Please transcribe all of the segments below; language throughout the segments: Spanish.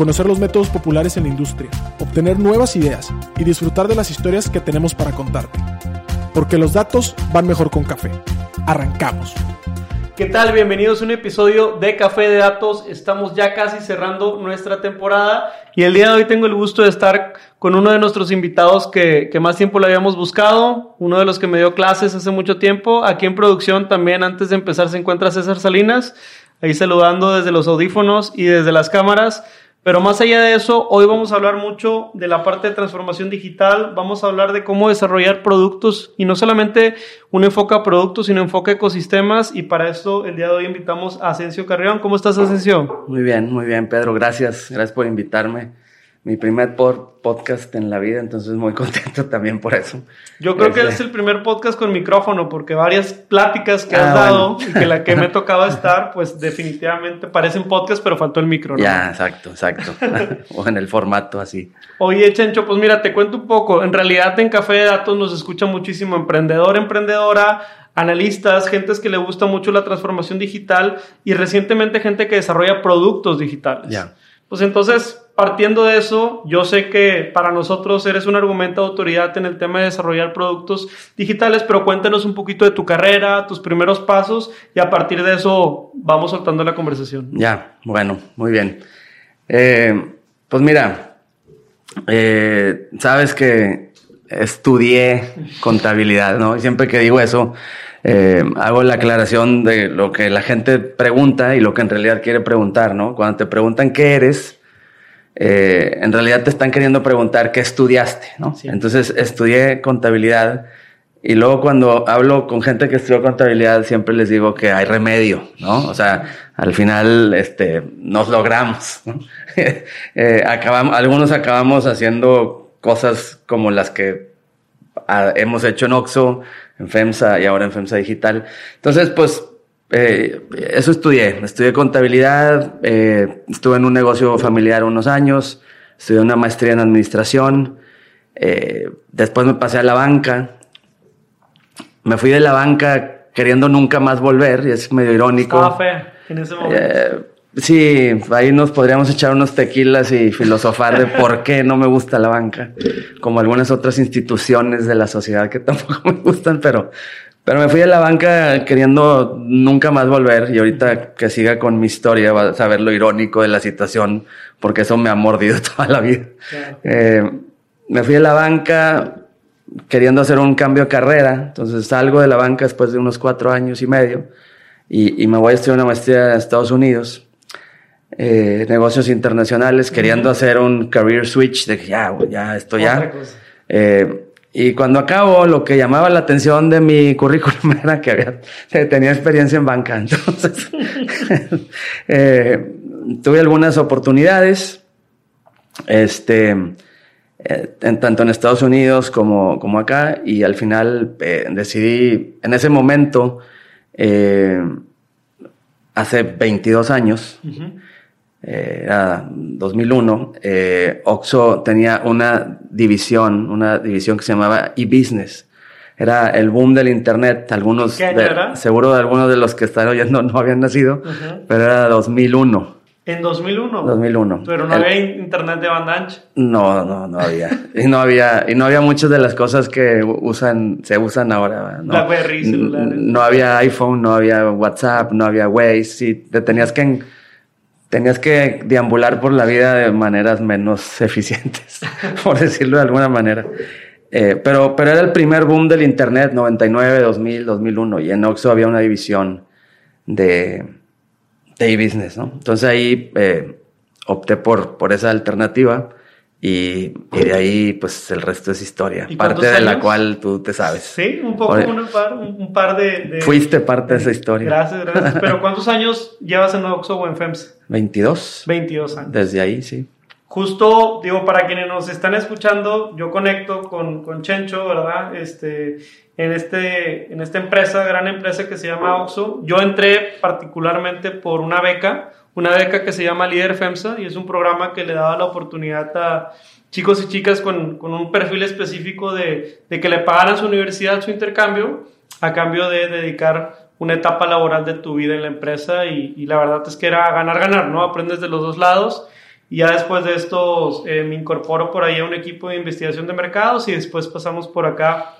conocer los métodos populares en la industria, obtener nuevas ideas y disfrutar de las historias que tenemos para contarte. Porque los datos van mejor con café. Arrancamos. ¿Qué tal? Bienvenidos a un episodio de Café de Datos. Estamos ya casi cerrando nuestra temporada y el día de hoy tengo el gusto de estar con uno de nuestros invitados que, más tiempo lo habíamos buscado, uno de los que me dio clases hace mucho tiempo. Aquí en producción también antes de empezar se encuentra César Salinas, ahí saludando desde los audífonos y desde las cámaras. Pero más allá de eso, hoy vamos a hablar mucho de la parte de transformación digital, vamos a hablar de cómo desarrollar productos y no solamente un enfoque a productos, sino enfoque a ecosistemas y para eso el día de hoy invitamos a Asensio Carrión. ¿Cómo estás, Asensio? Muy bien, muy bien, Pedro, gracias, gracias por invitarme mi primer podcast en la vida, entonces muy contento también por eso. Yo creo que es el primer podcast con micrófono, porque varias pláticas que has ah, dado y que la que me tocaba estar, pues definitivamente parecen podcast, pero faltó el micro. Ya, exacto, exacto. o en el formato así. Oye, Chencho, pues mira, te cuento un poco. En realidad en Café de Datos nos escucha muchísimo emprendedor, emprendedora, analistas, gentes que le gusta mucho la transformación digital y recientemente gente que desarrolla productos digitales. Ya. Pues entonces, partiendo de eso, yo sé que para nosotros eres un argumento de autoridad en el tema de desarrollar productos digitales, pero cuéntanos un poquito de tu carrera, tus primeros pasos y a partir de eso vamos soltando la conversación. Ya, bueno, muy bien. Eh, pues mira, eh, sabes que estudié contabilidad, ¿no? Y siempre que digo eso, eh, hago la aclaración de lo que la gente pregunta y lo que en realidad quiere preguntar, ¿no? Cuando te preguntan qué eres, eh, en realidad te están queriendo preguntar qué estudiaste, ¿no? Entonces estudié contabilidad y luego cuando hablo con gente que estudió contabilidad siempre les digo que hay remedio, ¿no? O sea, al final este, nos logramos, ¿no? eh, acabamos, algunos acabamos haciendo cosas como las que ah, hemos hecho en Oxo, en FEMSA y ahora en FEMSA Digital. Entonces, pues, eh, eso estudié. Estudié contabilidad, eh, estuve en un negocio familiar unos años, estudié una maestría en administración, eh, después me pasé a la banca. Me fui de la banca queriendo nunca más volver, y es medio irónico. Estaba fe en ese momento. Sí, ahí nos podríamos echar unos tequilas y filosofar de por qué no me gusta la banca, como algunas otras instituciones de la sociedad que tampoco me gustan, pero, pero me fui a la banca queriendo nunca más volver y ahorita que siga con mi historia va a saber lo irónico de la situación, porque eso me ha mordido toda la vida. Eh, me fui a la banca queriendo hacer un cambio de carrera, entonces salgo de la banca después de unos cuatro años y medio y, y me voy a estudiar una maestría en Estados Unidos eh, negocios internacionales, queriendo hacer un career switch de que ya, ya, esto ya. Eh, y cuando acabo, lo que llamaba la atención de mi currículum era que había, tenía experiencia en banca. Entonces, eh, tuve algunas oportunidades, este, en, tanto en Estados Unidos como, como acá, y al final decidí, en ese momento, hace 22 años, eh, era 2001, eh, Oxo tenía una división, una división que se llamaba e-business. Era el boom del internet. Algunos, seguro de algunos de los que están oyendo no habían nacido, pero era 2001. ¿En 2001? 2001. Pero no había internet de banda ancha. No, no, no había. y no había, y no había muchas de las cosas que usan, se usan ahora. No, No había iPhone, no había WhatsApp, no había Waze. Y te tenías que tenías que deambular por la vida de maneras menos eficientes, por decirlo de alguna manera. Eh, pero, pero era el primer boom del Internet, 99, 2000, 2001, y en Oxxo había una división de, de e-business, ¿no? Entonces ahí eh, opté por, por esa alternativa y, y, de ahí, pues el resto es historia. Parte de la cual tú te sabes. Sí, un poco, un par, un par de, Fuiste parte de esa historia. Gracias, gracias. Pero ¿cuántos años llevas en Oxxo o en FEMS? 22. 22 años. Desde ahí, sí. justo, digo, para quienes nos están escuchando, yo conecto con, con Chencho, ¿verdad? Este, en, este, en esta empresa, gran empresa que se llama Oxo. Yo entré particularmente por una beca, una beca que se llama Líder FEMSA y es un programa que le daba la oportunidad a chicos y chicas con, con un perfil específico de, de, que le pagaran su universidad su intercambio a cambio de dedicar una etapa laboral de tu vida en la empresa y, la verdad es que era ganar, ganar, ¿no? Aprendes de los dos lados y ya después de esto eh, me incorporo por ahí a un equipo de investigación de mercados y después pasamos por acá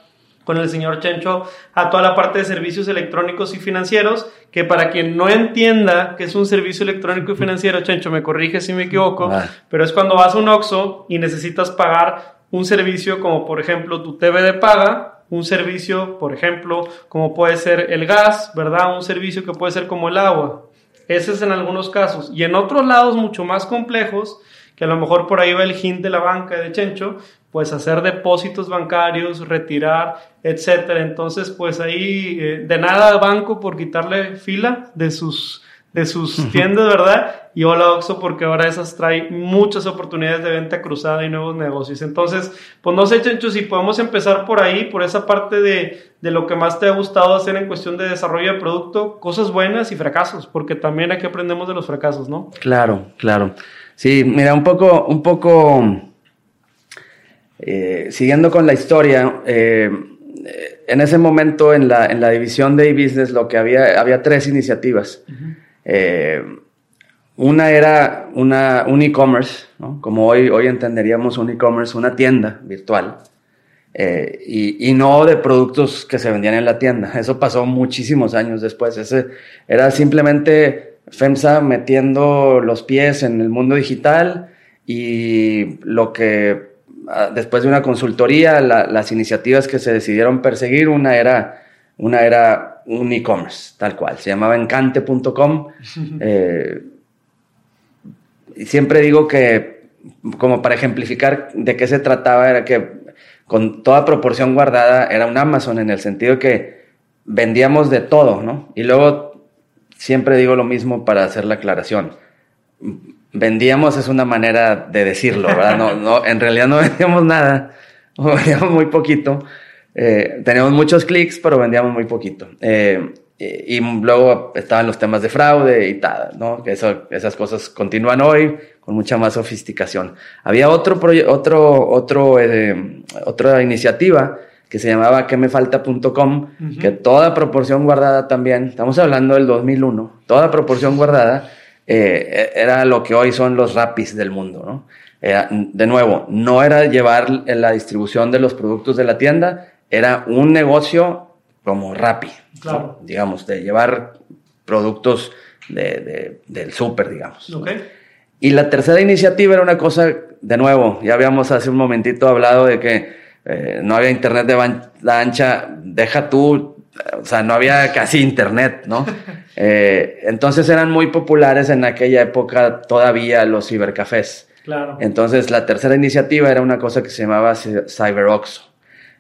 con el señor Chencho a toda la parte de servicios electrónicos y financieros, que para quien no entienda que es un servicio electrónico y financiero, Chencho, me corrige si me equivoco, pero es cuando vas a un OXO y necesitas pagar un servicio como por ejemplo tu TV de paga, un servicio, por ejemplo, como puede ser el gas, ¿verdad? Un servicio que puede ser como el agua. Ese es en algunos casos. Y en otros lados mucho más complejos, que a lo mejor por ahí va el hint de la banca de Chencho, pues hacer depósitos bancarios, retirar, etcétera. Entonces, pues ahí eh, de nada banco por quitarle fila de sus de sus tiendas, ¿verdad? Y hola Oxo porque ahora esas trae muchas oportunidades de venta cruzada y nuevos negocios. Entonces, pues no sé, Chencho, si podemos empezar por ahí, por esa parte de, de lo que más te ha gustado hacer en cuestión de desarrollo de producto, cosas buenas y fracasos, porque también aquí aprendemos de los fracasos, ¿no? Claro, claro. Sí, mira, un poco, un poco, eh, siguiendo con la historia, eh, en ese momento en la, en la división de e-business lo que había, había tres iniciativas. Eh, una era una, un e-commerce, como hoy, hoy entenderíamos un e-commerce, una tienda virtual, eh, y, no de productos que se vendían en la tienda. Eso pasó muchísimos años después. Ese era simplemente FEMSA metiendo los pies en el mundo digital y lo que después de una consultoría, las iniciativas que se decidieron perseguir, una era, una era un e-commerce, tal cual. Se llamaba encante.com. Eh, y siempre digo que, como para ejemplificar de qué se trataba, era que con toda proporción guardada era un Amazon en el sentido que vendíamos de todo, ¿no? Y luego siempre digo lo mismo para hacer la aclaración. Vendíamos es una manera de decirlo, ¿verdad? No, no, en realidad no vendíamos nada, vendíamos muy poquito eh, teníamos muchos clics, pero vendíamos muy poquito. Eh, y, luego estaban los temas de fraude y tal, ¿no? Que eso, esas cosas continúan hoy con mucha más sofisticación. Había otro, otro, otro, eh, otra iniciativa que se llamaba quemefalta.com, que toda proporción guardada también, estamos hablando del 2001, toda proporción guardada eh, era lo que hoy son los rapis del mundo, ¿no? de nuevo, no era llevar la distribución de los productos de la tienda, era un negocio como Rappi, digamos, de llevar productos del súper, digamos. Y la tercera iniciativa era una cosa, de nuevo, ya habíamos hace un momentito hablado de que eh, no había internet de banda ancha, deja tú, o sea, no había casi internet, ¿no? Eh, entonces eran muy populares en aquella época todavía los cibercafés. Claro. Entonces la tercera iniciativa era una cosa que se llamaba CyberOxo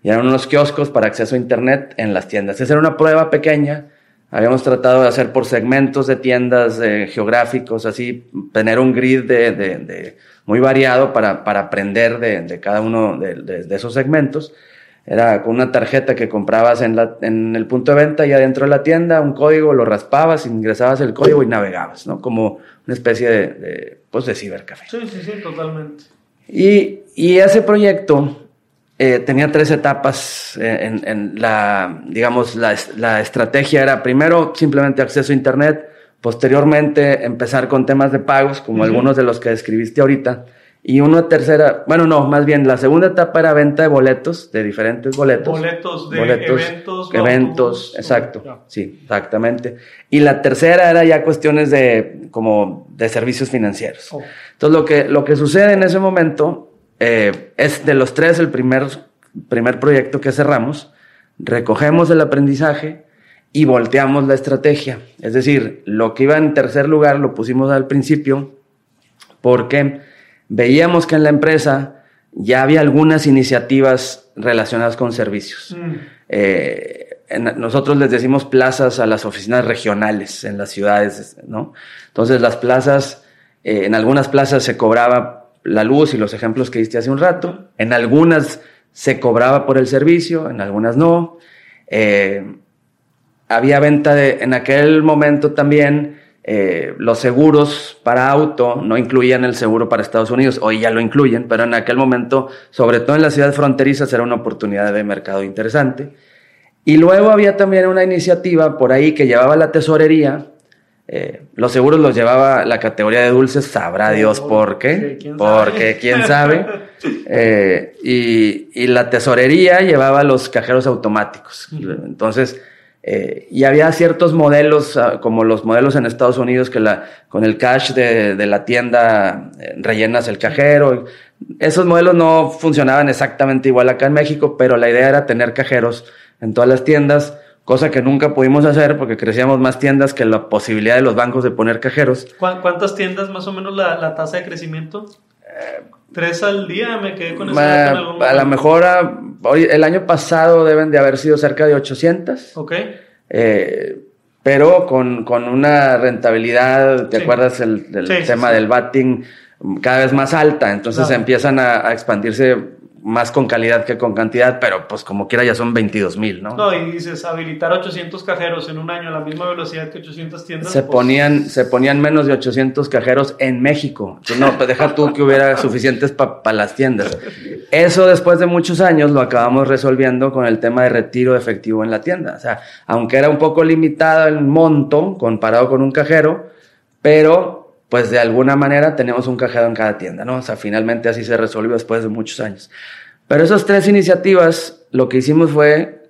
y eran unos kioscos para acceso a Internet en las tiendas. Esa era una prueba pequeña. Habíamos tratado de hacer por segmentos de tiendas eh, geográficos, así, tener un grid de, de, muy variado para, para aprender de, cada uno de, esos segmentos. Era con una tarjeta que comprabas en, la, en el punto de venta y adentro de la tienda, un código, lo raspabas, ingresabas el código y navegabas, ¿no? Como una especie de, pues de cibercafé. Sí, sí, sí, totalmente. Y, y ese proyecto eh, tenía tres etapas eh, en, la, digamos, la, estrategia era primero simplemente acceso a Internet, posteriormente empezar con temas de pagos, como algunos de los que describiste ahorita, y una tercera, bueno, no, más bien la segunda etapa era venta de boletos, de diferentes boletos. Boletos de eventos. Eventos, exacto, sí, exactamente. Y la tercera era ya cuestiones de, como, de servicios financieros. Oh. Entonces, lo que, lo que sucede en ese momento eh, es de los tres el primer, primer proyecto que cerramos. Recogemos el aprendizaje y volteamos la estrategia. Es decir, lo que iba en tercer lugar lo pusimos al principio porque veíamos que en la empresa ya había algunas iniciativas relacionadas con servicios. Mm. Eh, nosotros les decimos plazas a las oficinas regionales en las ciudades, ¿no? Entonces las plazas, eh, en algunas plazas se cobraba la luz y los ejemplos que diste hace un rato. En algunas se cobraba por el servicio, en algunas no. Eh, había venta de, en aquel momento también, eh, los seguros para auto no incluían el seguro para Estados Unidos, hoy ya lo incluyen, pero en aquel momento, sobre todo en las ciudades fronterizas, era una oportunidad de mercado interesante. Y luego había también una iniciativa por ahí que llevaba la tesorería. Eh, los seguros los llevaba la categoría de dulces, sabrá Dios por qué, porque quién sabe. Eh, y, la tesorería llevaba los cajeros automáticos. Entonces, eh, y había ciertos modelos, ah, como los modelos en Estados Unidos, que la, con el cash de, de la tienda eh, rellenas el cajero. Esos modelos no funcionaban exactamente igual acá en México, pero la idea era tener cajeros en todas las tiendas, cosa que nunca pudimos hacer porque crecíamos más tiendas que la posibilidad de los bancos de poner cajeros. ¿Cuántas tiendas más o menos la, la tasa de crecimiento? Eh, Tres al día, me quedé con eso. A, a lo mejor hoy, el año pasado deben de haber sido cerca de 800. Ok. Eh, pero con, con, una rentabilidad, ¿te acuerdas el, tema del batting? Cada vez más alta, entonces empiezan a, a expandirse más con calidad que con cantidad, pero pues como quiera ya son 22 mil, ¿no? No, y dices, habilitar 800 cajeros en un año a la misma velocidad que 800 tiendas. Se, pues, ponían, se ponían menos de 800 cajeros en México. Entonces, no, pues deja tú que hubiera suficientes para las tiendas. Eso después de muchos años lo acabamos resolviendo con el tema de retiro efectivo en la tienda. O sea, aunque era un poco limitado el monto comparado con un cajero, pero pues de alguna manera tenemos un cajero en cada tienda, ¿no? O sea, finalmente así se resolvió después de muchos años. Pero esas tres iniciativas, lo que hicimos fue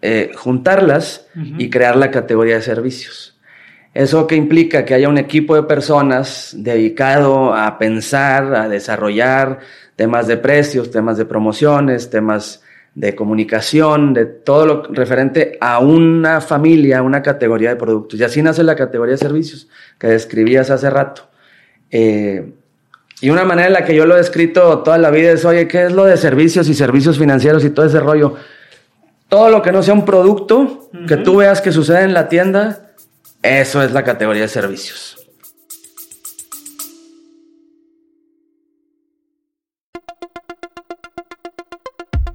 eh, juntarlas y crear la categoría de servicios. Eso que implica que haya un equipo de personas dedicado a pensar, a desarrollar temas de precios, temas de promociones, temas de comunicación, de todo lo referente a una familia, una categoría de productos. Y así nace la categoría de servicios que describías hace rato. Eh, y una manera en la que yo lo he escrito toda la vida es, oye, ¿qué es lo de servicios y servicios financieros y todo ese rollo? Todo lo que no sea un producto que tú veas que sucede en la tienda, eso es la categoría de servicios.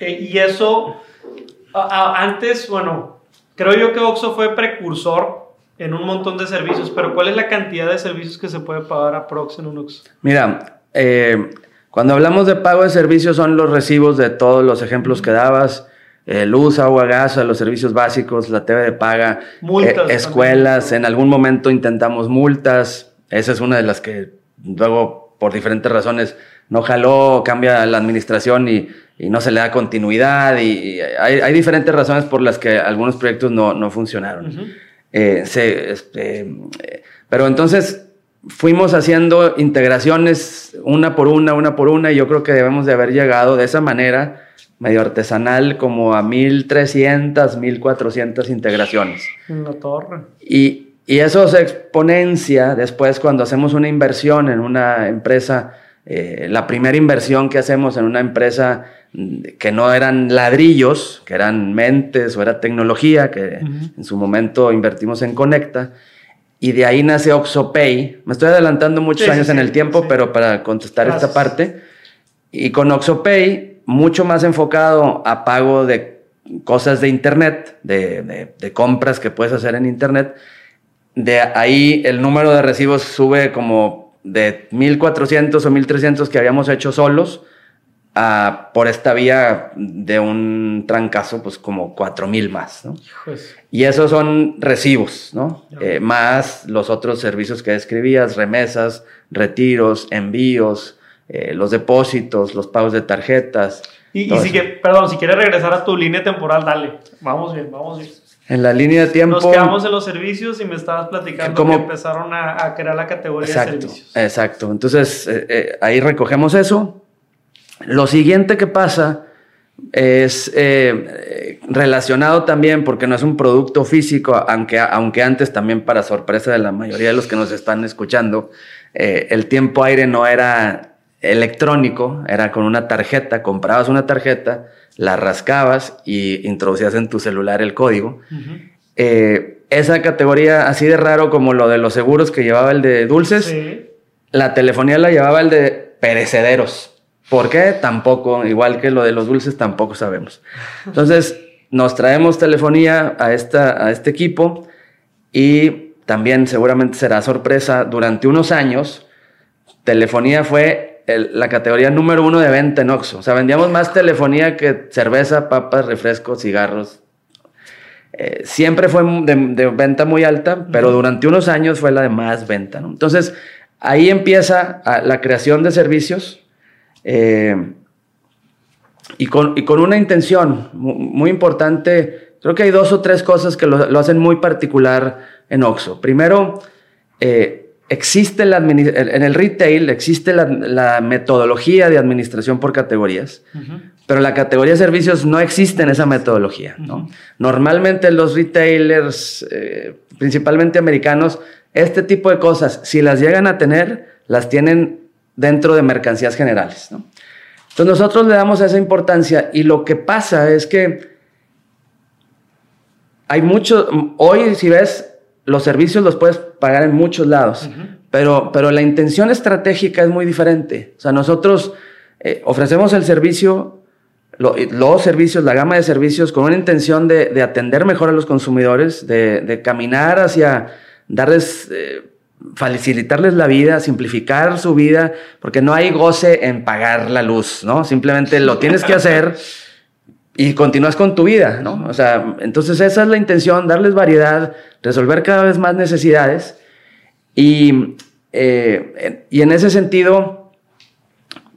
Eh, y eso, antes, bueno, creo yo que Oxo fue precursor en un montón de servicios, pero ¿cuál es la cantidad de servicios que se puede pagar a Prox en un Oxo? Mira, eh, cuando hablamos de pago de servicios son los recibos de todos los ejemplos que dabas. Eh, luz, agua, gas, los servicios básicos, la TV de paga, escuelas, en algún momento intentamos multas, esa es una de las que luego por diferentes razones no jaló, cambia la administración y y no se le da continuidad y, hay, diferentes razones por las que algunos proyectos no, funcionaron. Eh, este, pero entonces fuimos haciendo integraciones una por una, una por una y yo creo que debemos de haber llegado de esa manera medio artesanal como a 1300, 1400 integraciones. En la torre. Y, y eso se exponencia después cuando hacemos una inversión en una empresa, eh, la primera inversión que hacemos en una empresa que no eran ladrillos, que eran mentes o era tecnología, que en su momento invertimos en Conecta. Y de ahí nace OxoPay. Me estoy adelantando muchos años en el tiempo, pero para contestar esta parte. Y con OxoPay, mucho más enfocado a pago de cosas de Internet, de, de compras que puedes hacer en Internet. De ahí el número de recibos sube como de 1400 o 1300 que habíamos hecho solos, por esta vía de un trancazo, pues como 4000 más, ¿no? Y esos son recibos, ¿no? Eh, más los otros servicios que describías, remesas, retiros, envíos, eh, los depósitos, los pagos de tarjetas. Y, si que, perdón, si quieres regresar a tu línea temporal, dale. Vamos bien, vamos bien. En la línea de tiempo. Nos quedamos en los servicios y me estabas platicando que empezaron a, crear la categoría de servicios. Exacto. Entonces, eh, eh, ahí recogemos eso. Lo siguiente que pasa es eh, relacionado también, porque no es un producto físico, aunque, aunque antes también para sorpresa de la mayoría de los que nos están escuchando, el tiempo aire no era electrónico, era con una tarjeta, comprabas una tarjeta la rascabas y introducías en tu celular el código. Eh, esa categoría, así de raro como lo de los seguros que llevaba el de dulces, la telefonía la llevaba el de perecederos. ¿Por qué? Tampoco, igual que lo de los dulces, tampoco sabemos. Entonces, nos traemos telefonía a, esta, a este equipo y también seguramente será sorpresa, durante unos años, telefonía fue la categoría número uno de venta en Oxxo. O sea, vendíamos más telefonía que cerveza, papas, refrescos, cigarros. Eh, siempre fue de, venta muy alta, pero durante unos años fue la de más venta. Entonces, ahí empieza la creación de servicios eh, y, con, una intención muy, importante. Creo que hay dos o tres cosas que lo, hacen muy particular en Oxxo. Primero, eh, existe la en el retail existe la, metodología de administración por categorías, pero la categoría de servicios no existe en esa metodología. Normalmente los retailers, eh, principalmente americanos, este tipo de cosas, si las llegan a tener, las tienen dentro de mercancías generales. Entonces nosotros le damos esa importancia y lo que pasa es que hay mucho, hoy si ves los servicios los puedes pagar en muchos lados, pero, pero la intención estratégica es muy diferente. O sea, nosotros eh, ofrecemos el servicio, los servicios, la gama de servicios con una intención de, atender mejor a los consumidores, de, caminar hacia darles, eh, facilitarles la vida, simplificar su vida, porque no hay goce en pagar la luz, ¿no? Simplemente lo tienes que hacer y continúas con tu vida, ¿no? O sea, entonces esa es la intención, darles variedad, resolver cada vez más necesidades y, eh, y en ese sentido,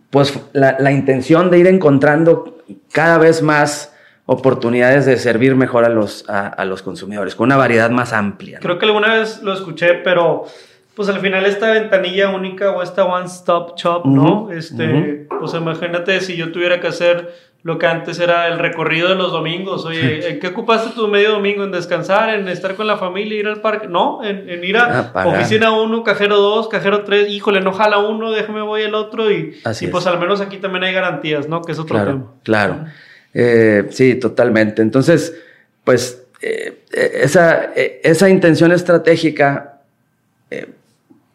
pues la, intención de ir encontrando cada vez más oportunidades de servir mejor a los, a, los consumidores, con una variedad más amplia. Creo que alguna vez lo escuché, pero pues al final esta ventanilla única o esta one stop shop, ¿no? Este, pues imagínate si yo tuviera que hacer lo que antes era el recorrido de los domingos. Oye, ¿en qué ocupaste tu medio domingo? ¿En descansar? ¿En estar con la familia? ¿Ir al parque? No, en, ir a ah, oficina 1, cajero 2, cajero 3. Híjole, no jala uno, déjame voy el otro. Y, y pues al menos aquí también hay garantías, ¿no? Que es otro claro, tema. Claro, eh, sí, totalmente. Entonces, pues eh, esa, eh, esa intención estratégica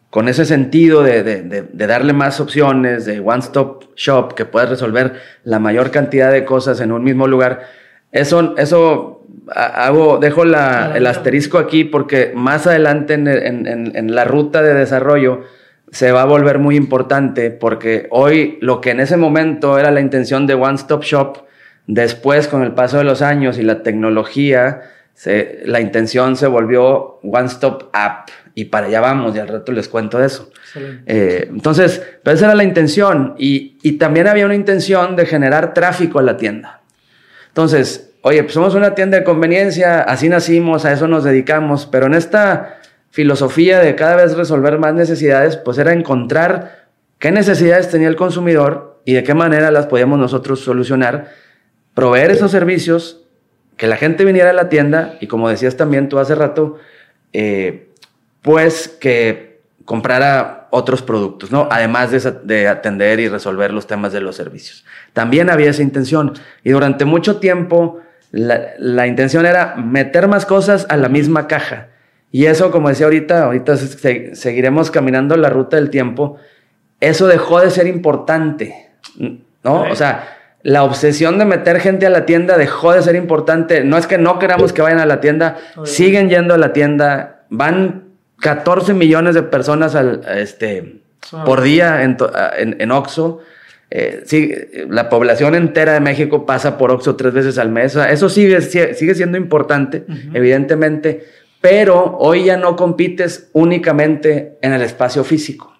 con ese sentido de, darle más opciones, de one stop shop, que puedas resolver la mayor cantidad de cosas en un mismo lugar, eso, eso hago, dejo el asterisco aquí porque más adelante en, la ruta de desarrollo se va a volver muy importante porque hoy lo que en ese momento era la intención de one stop shop, después con el paso de los años y la tecnología, la intención se volvió one stop app y para allá vamos y al rato les cuento eso. Eh, entonces, pero esa era la intención y, y, también había una intención de generar tráfico a la tienda. Entonces, oye, pues somos una tienda de conveniencia, así nacimos, a eso nos dedicamos, pero en esta filosofía de cada vez resolver más necesidades, pues era encontrar qué necesidades tenía el consumidor y de qué manera las podíamos nosotros solucionar, proveer esos servicios, que la gente viniera a la tienda y como decías también tú hace rato, eh, pues que comprara otros productos, ¿no? Además de, atender y resolver los temas de los servicios. También había esa intención y durante mucho tiempo la, intención era meter más cosas a la misma caja. Y eso, como decía ahorita, ahorita seguiremos caminando la ruta del tiempo, eso dejó de ser importante, ¿no? O sea, la obsesión de meter gente a la tienda dejó de ser importante. No es que no queramos que vayan a la tienda, siguen yendo a la tienda, van 14 millones de personas al, este, ah. por día en, en, en Oxxo. Eh, sí, la población entera de México pasa por Oxxo tres veces al mes. eso sigue, sigue siendo importante, evidentemente, pero hoy ya no compites únicamente en el espacio físico.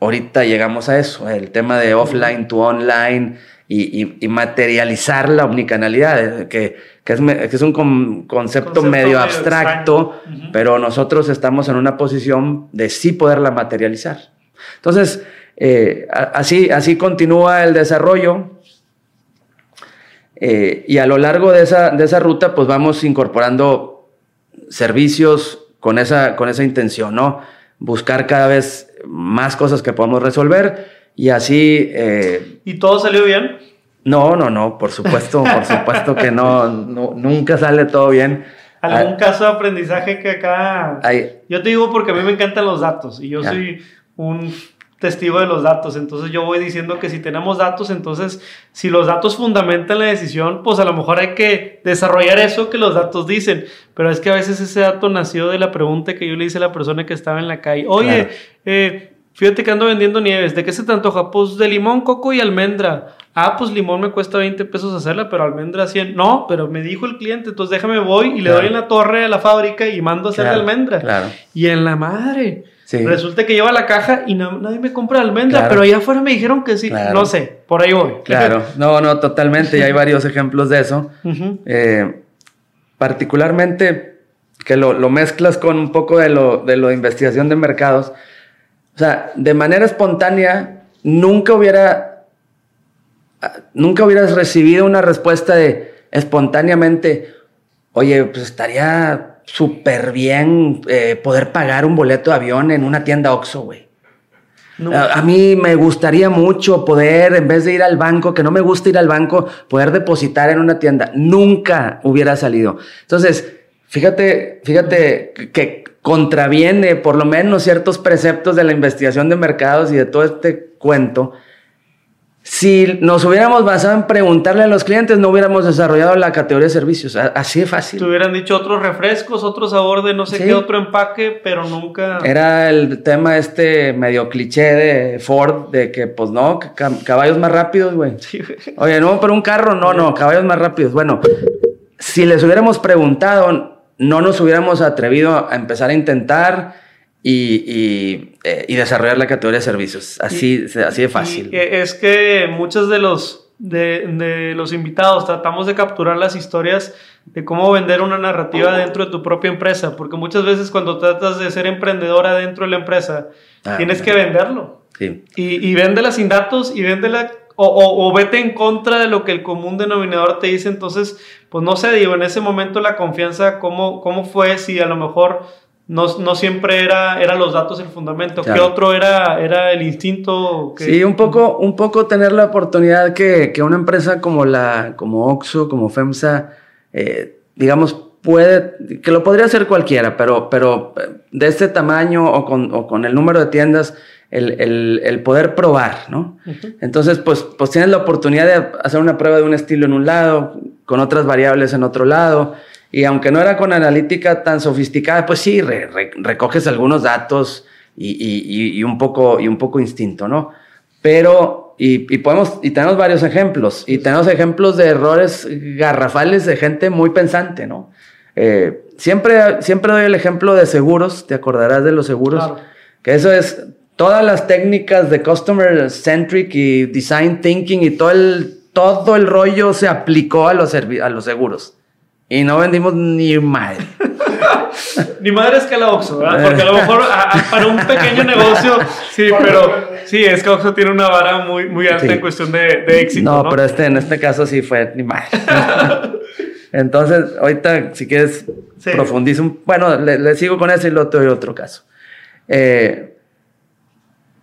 Ahorita llegamos a eso, el tema de offline to online y, materializar la omnicanalidad, que, es, un concepto, medio, abstracto, pero nosotros estamos en una posición de sí poderla materializar. Entonces, eh, así, así continúa el desarrollo. Eh, y a lo largo de esa, de esa ruta, pues vamos incorporando servicios con esa, con esa intención, ¿no? Buscar cada vez más cosas que podamos resolver y así... Eh, ¿Y todo salió bien? No, no, no, por supuesto, por supuesto que no, nunca sale todo bien. ¿Algún ah, caso de aprendizaje que acá... Yo te digo porque a mí me encantan los datos y yo soy un testigo de los datos. Entonces yo voy diciendo que si tenemos datos, entonces si los datos fundamentan la decisión, pues a lo mejor hay que desarrollar eso que los datos dicen. Pero es que a veces ese dato nació de la pregunta que yo le hice a la persona que estaba en la calle. Oye, eh, fíjate que ando vendiendo nieves. ¿De qué se te antoja? Pues de limón, coco y almendra. Ah, pues limón me cuesta 20 pesos hacerla, pero almendra 100. No, pero me dijo el cliente, entonces déjame voy y le doy en la torre a la fábrica y mando a hacer la almendra. Y en la madre. Resulta que lleva la caja y nadie me compra almendra, pero allá afuera me dijeron que sí. No sé, por ahí voy. Claro, no, no, totalmente. Y hay varios ejemplos de eso. Eh, particularmente que lo, mezclas con un poco de lo, de lo de investigación de mercados. O sea, de manera espontánea, nunca hubiera, nunca hubieras recibido una respuesta de espontáneamente, oye, pues estaría súper bien eh, poder pagar un boleto de avión en una tienda Oxxo, güey. A, mí me gustaría mucho poder, en vez de ir al banco, que no me gusta ir al banco, poder depositar en una tienda. Nunca hubiera salido. Entonces, fíjate, fíjate que contraviene por lo menos ciertos preceptos de la investigación de mercados y de todo este cuento si nos hubiéramos basado en preguntarle a los clientes, no hubiéramos desarrollado la categoría de servicios. Así de fácil. Te hubieran dicho otros refrescos, otro sabor de no sé qué otro empaque, pero nunca. Era el tema este medio cliché de Ford, de que, pues no, caballos más rápidos, güey. Oye, no, pero un carro, no, no, caballos más rápidos. Bueno, si les hubiéramos preguntado, no nos hubiéramos atrevido a empezar a intentar y, eh, y, desarrollar la categoría de servicios. Así, así de fácil. es que muchos de los, de, de, los invitados tratamos de capturar las historias de cómo vender una narrativa dentro de tu propia empresa, porque muchas veces cuando tratas de ser emprendedora dentro de la empresa, ah, tienes que venderlo. Sí. Y, y véndela sin datos y véndela o, o, o, vete en contra de lo que el común denominador te dice. Entonces, pues no sé, digo, en ese momento la confianza, ¿cómo, cómo fue? Si a lo mejor no, siempre era, era los datos el fundamento. ¿Qué otro era, era el instinto? Sí, un poco, un poco tener la oportunidad que, una empresa como la, como Oxxo, como FEMSA, eh, digamos, puede, que lo podría hacer cualquiera, pero, pero eh, de este tamaño o con, el número de tiendas, el, poder probar, ¿no? Entonces, pues, pues tienes la oportunidad de hacer una prueba de un estilo en un lado, con otras variables en otro lado y aunque no era con analítica tan sofisticada, pues sí, recoges algunos datos y, un poco, y un poco instinto, ¿no? Pero, y, podemos, y tenemos varios ejemplos, y tenemos ejemplos de errores garrafales de gente muy pensante, ¿no? Eh, siempre, siempre doy el ejemplo de seguros, te acordarás de los seguros, que eso es todas las técnicas de customer centric y design thinking y todo el, todo el rollo se aplicó a los, a los seguros. Y no vendimos ni madre. ni madre es que la Oxxo, ¿verdad? Porque a lo mejor para un pequeño negocio, sí, pero sí, es que Oxxo tiene una vara muy, muy alta en cuestión de, éxito. No, pero este, en este caso sí fue ni madre. Entonces, ahorita, si quieres, profundizo un... Bueno, le, sigo con eso y luego te doy otro caso. Eh,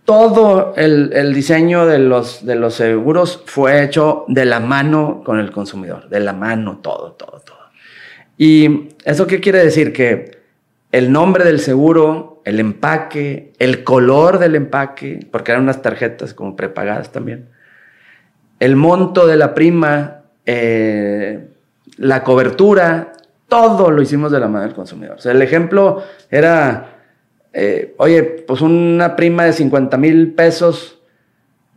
todo el, el, diseño de los, de los seguros fue hecho de la mano con el consumidor, de la mano, todo, todo, todo. ¿Y eso qué quiere decir? Que el nombre del seguro, el empaque, el color del empaque, porque eran unas tarjetas como prepagadas también, el monto de la prima, eh, la cobertura, todo lo hicimos de la mano del consumidor. O sea, el ejemplo era eh, oye, pues una prima de 50 mil pesos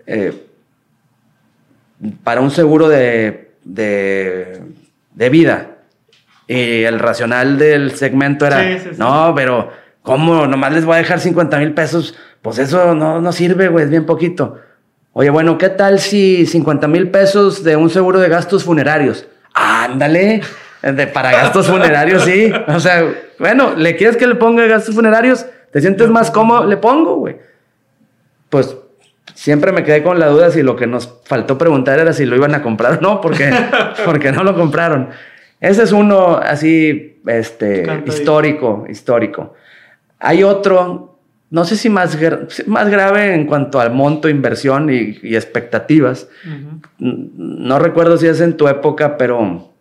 eh, para un seguro de, de, de, vida. Y el racional del segmento era, no, pero ¿cómo? Nomás les voy a dejar 50 mil pesos. Pues eso no, no sirve, güey, es bien poquito. Oye, bueno, ¿qué tal si 50 mil pesos de un seguro de gastos funerarios? Ándale, de, para gastos funerarios, sí. O sea, bueno, ¿le quieres que le ponga gastos funerarios? ¿Te sientes más cómodo? Le pongo, güey. Pues siempre me quedé con la duda si lo que nos faltó preguntar era si lo iban a comprar o no, porque, porque no lo compraron. Ese es uno así, este, histórico, histórico. Hay otro, no sé si más, más grave en cuanto al monto, inversión y, expectativas. No recuerdo si es en tu época, pero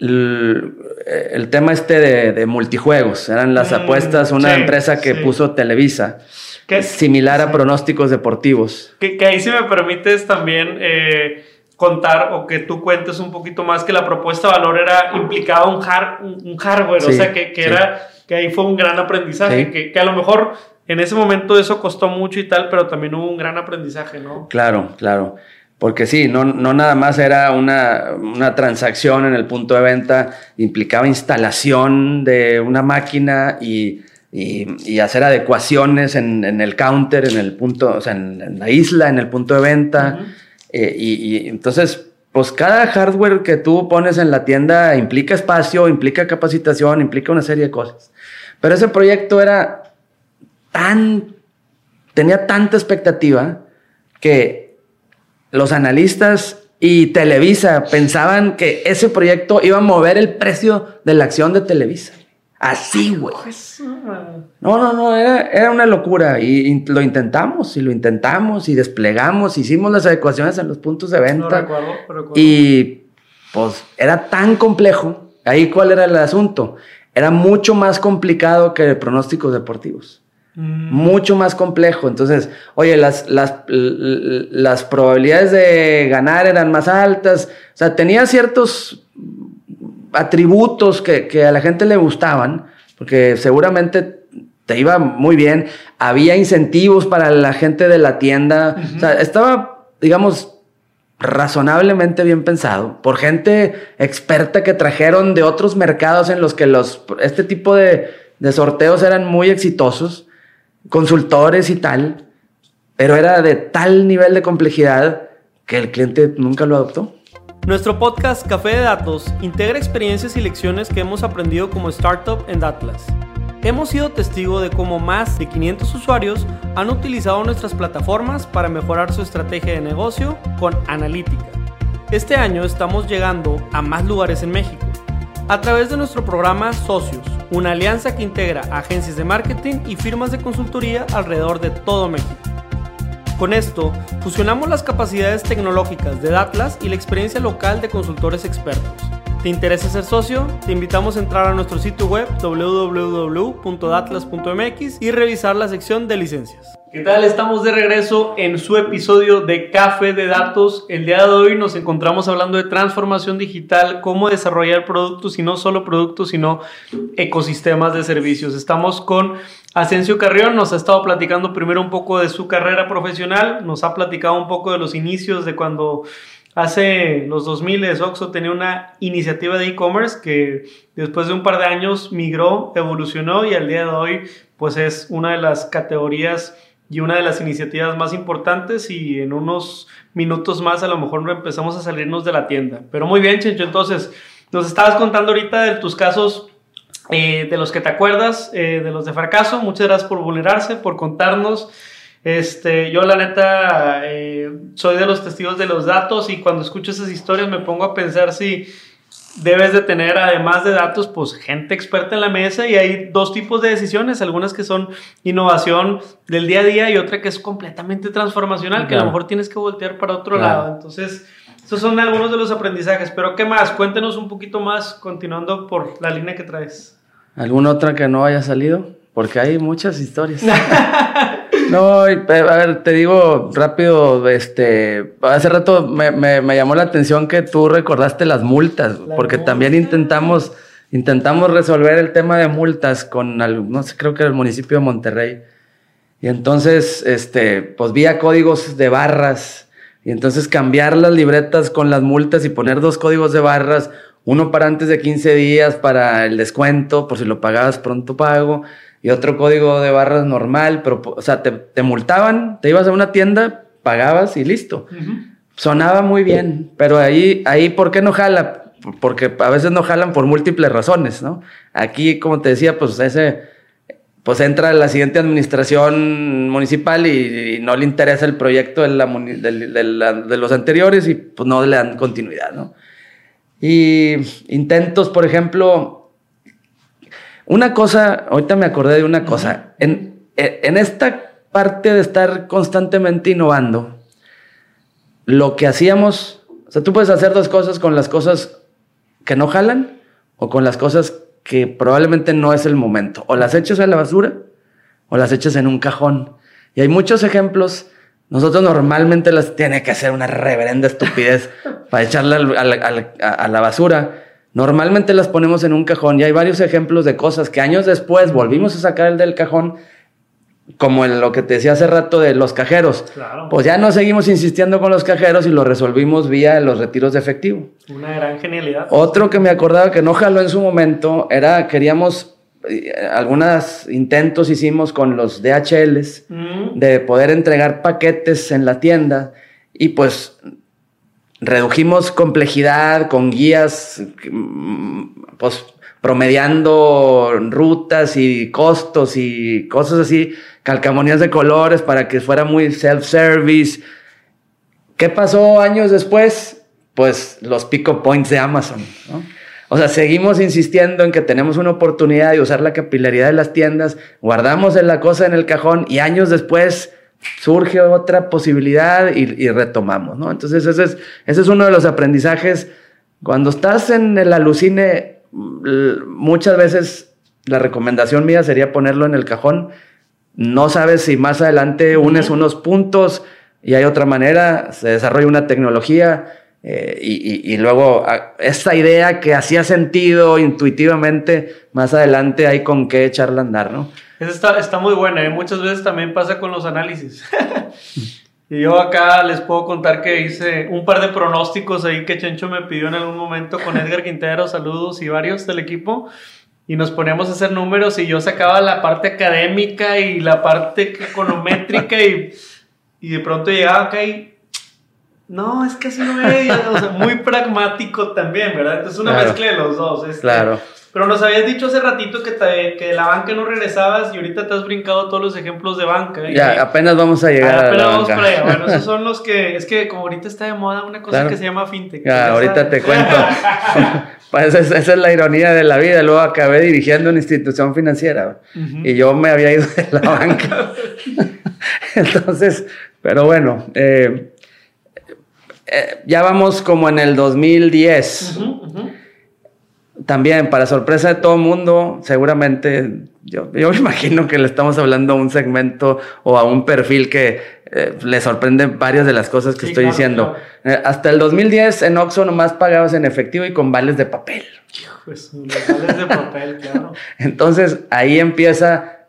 el, tema este de, multijuegos, eran las mm, apuestas, una empresa que puso Televisa, que, similar a pronósticos deportivos. Que, ahí si me permites también eh, contar o que tú cuentes un poquito más que la propuesta de valor era implicaba un, un, hardware, o sea que, era que ahí fue un gran aprendizaje, que, que a lo mejor en ese momento eso costó mucho y tal, pero también hubo un gran aprendizaje, ¿no? Claro, claro. Porque sí, no, no nada más era una, una, transacción en el punto de venta, implicaba instalación de una máquina y, y, hacer adecuaciones en, en, el counter, en el punto, o sea, en, la isla, en el punto de venta. Eh, y, y, entonces, pues cada hardware que tú pones en la tienda implica espacio, implica capacitación, implica una serie de cosas. Pero ese proyecto era tan, tenía tanta expectativa que los analistas y Televisa pensaban que ese proyecto iba a mover el precio de la acción de Televisa. Así, güey. No, no, no, era, una locura. Y, lo intentamos, y lo intentamos, y desplegamos, hicimos las adecuaciones en los puntos de venta. Y pues era tan complejo. Ahí, ¿cuál era el asunto? Era mucho más complicado que pronósticos deportivos. Mm. Mucho más complejo. Entonces, oye, las, las, las probabilidades de ganar eran más altas. O sea, tenía ciertos atributos que, que a la gente le gustaban, porque seguramente te iba muy bien. Había incentivos para la gente de la tienda. O sea, estaba, digamos, razonablemente bien pensado por gente experta que trajeron de otros mercados en los que los, este tipo de, de sorteos eran muy exitosos consultores y tal, pero era de tal nivel de complejidad que el cliente nunca lo adoptó. Nuestro podcast Café de Datos integra experiencias y lecciones que hemos aprendido como startup en Datlas. Hemos sido testigo de cómo más de 500 usuarios han utilizado nuestras plataformas para mejorar su estrategia de negocio con analítica. Este año estamos llegando a más lugares en México a través de nuestro programa Socios, una alianza que integra agencias de marketing y firmas de consultoría alrededor de todo México. Con esto, fusionamos las capacidades tecnológicas de Datlas y la experiencia local de consultores expertos. ¿Te interesa ser socio? Te invitamos a entrar a nuestro sitio web www.datlas.mx y revisar la sección de licencias. ¿Qué tal? Estamos de regreso en su episodio de Café de Datos. El día de hoy nos encontramos hablando de transformación digital, cómo desarrollar productos y no solo productos, sino ecosistemas de servicios. Estamos con Asensio Carrión, nos ha estado platicando primero un poco de su carrera profesional, nos ha platicado un poco de los inicios de cuando hace los 2000 Oxo tenía una iniciativa de e-commerce que después de un par de años migró, evolucionó y al día de hoy pues es una de las categorías y una de las iniciativas más importantes y en unos minutos más a lo mejor empezamos a salirnos de la tienda. Pero muy bien, Chencho, entonces nos estabas contando ahorita de tus casos eh, de los que te acuerdas, eh, de los de fracaso. Muchas gracias por vulnerarse, por contarnos. Este, yo la neta eh, soy de los testigos de los datos y cuando escucho esas historias me pongo a pensar si debes de tener, además de datos, pues gente experta en la mesa y hay dos tipos de decisiones, algunas que son innovación del día a día y otra que es completamente transformacional, que a lo mejor tienes que voltear para otro lado. Entonces, esos son algunos de los aprendizajes, pero ¿qué más? Cuéntenos un poquito más, continuando por la línea que traes. ¿Alguna otra que no haya salido? Porque hay muchas historias. No, a ver, te digo rápido, este, hace rato me, me, llamó la atención que tú recordaste las multas, porque también intentamos intentamos resolver el tema de multas con, no sé, creo que era el municipio de Monterrey. Y entonces, este, pues vía códigos de barras. Y entonces cambiar las libretas con las multas y poner dos códigos de barras, uno para antes de 15 días para el descuento, por si lo pagabas pronto pago, y otro código de barras normal, pero, o sea, te, multaban, te ibas a una tienda, pagabas y listo. Sonaba muy bien, pero ahí, ahí, ¿por qué no jala? porque a veces no jalan por múltiples razones, ¿no? Aquí, como te decía, pues ese, pues entra la siguiente administración municipal y, no le interesa el proyecto de, de, los anteriores y pues no le dan continuidad, ¿no? Y intentos, por ejemplo, una cosa, ahorita me acordé de una cosa, en, en esta parte de estar constantemente innovando, lo que hacíamos, o sea, tú puedes hacer dos cosas con las cosas que no jalan o con las cosas que probablemente no es el momento. O las echas a la basura o las echas en un cajón. Y hay muchos ejemplos. Nosotros normalmente las tiene que hacer una reverenda estupidez para echarla a la basura. Normalmente las ponemos en un cajón y hay varios ejemplos de cosas que años después volvimos a sacar el del cajón como en lo que te decía hace rato de los cajeros. Pues ya no seguimos insistiendo con los cajeros y lo resolvimos vía los retiros de efectivo. Una gran genialidad. Otro que me acordaba que no jaló en su momento era, queríamos, eh, algunos intentos hicimos con los DHLs mm. de poder entregar paquetes en la tienda y pues redujimos complejidad con guías, mm, pues promediando rutas y costos y cosas así calcamonías de colores para que fuera muy self-service. ¿Qué pasó años después? Pues los pico points de Amazon. O sea, seguimos insistiendo en que tenemos una oportunidad de usar la capilaridad de las tiendas, guardamos la cosa en el cajón y años después surge otra posibilidad y, retomamos, ¿no? Entonces ese es, ese es uno de los aprendizajes. Cuando estás en el alucine, muchas veces la recomendación mía sería ponerlo en el cajón no sabes si más adelante unes unos puntos y hay otra manera, se desarrolla una tecnología eh, y, luego ah, esta idea que hacía sentido intuitivamente, más adelante hay con qué echarla a andar, ¿no? Esa está, está muy buena, ¿eh? muchas veces también pasa con los análisis. y yo acá les puedo contar que hice un par de pronósticos ahí que Chencho me pidió en algún momento con Edgar Quintero, saludos y varios del equipo y nos poníamos a hacer números y yo sacaba la parte académica y la parte econométrica y, y de pronto llegaba acá y no, es que así no es, o sea, muy pragmático también, ¿verdad? Entonces una mezcla de los dos. Este, claro. Pero nos habías dicho hace ratito que, te, que de la banca no regresabas y ahorita te has brincado todos los ejemplos de banca. Ya, apenas vamos a llegar a, la vamos Para allá. Bueno, esos son los que, es que como ahorita está de moda una cosa que se llama fintech. Ya, ahorita te cuento. pues esa, es la ironía de la vida. Luego acabé dirigiendo una institución financiera y yo me había ido de la banca. Entonces, pero bueno, eh, eh, ya vamos como en el 2010 también, para sorpresa de todo el mundo, seguramente yo, yo, me imagino que le estamos hablando a un segmento o a un perfil que eh, le sorprende varias de las cosas que estoy diciendo. Eh, hasta el 2010 en Oxxo nomás pagabas en efectivo y con vales de papel. Pues, vales de papel, claro. Entonces ahí empieza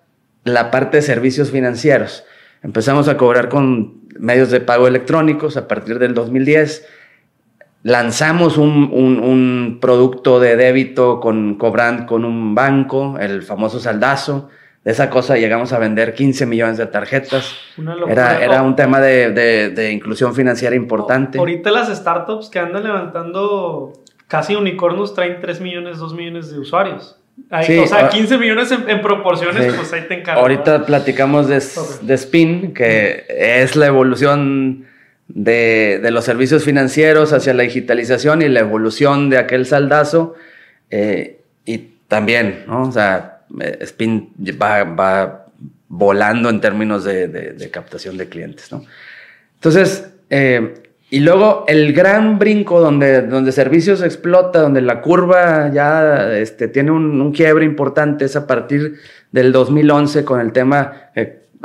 la parte de servicios financieros. Empezamos a cobrar con medios de pago electrónicos a partir del 2010 lanzamos un, producto de débito con cobrant con un banco, el famoso saldazo. De esa cosa llegamos a vender 15 millones de tarjetas. Era, era un tema de, inclusión financiera importante. Ahorita las startups que andan levantando casi unicornios traen 3 millones, 2 millones de usuarios. O sea, 15 millones en, proporciones, pues ahí te encargo. Ahorita platicamos de, de Spin, que es la evolución de, los servicios financieros hacia la digitalización y la evolución de aquel saldazo. Eh, y también, ¿no? O sea, eh, Spin va, volando en términos de, captación de clientes, ¿no? Entonces, eh, y luego el gran brinco donde, donde servicios explota, donde la curva ya este, tiene un, quiebre importante es a partir del 2011 con el tema,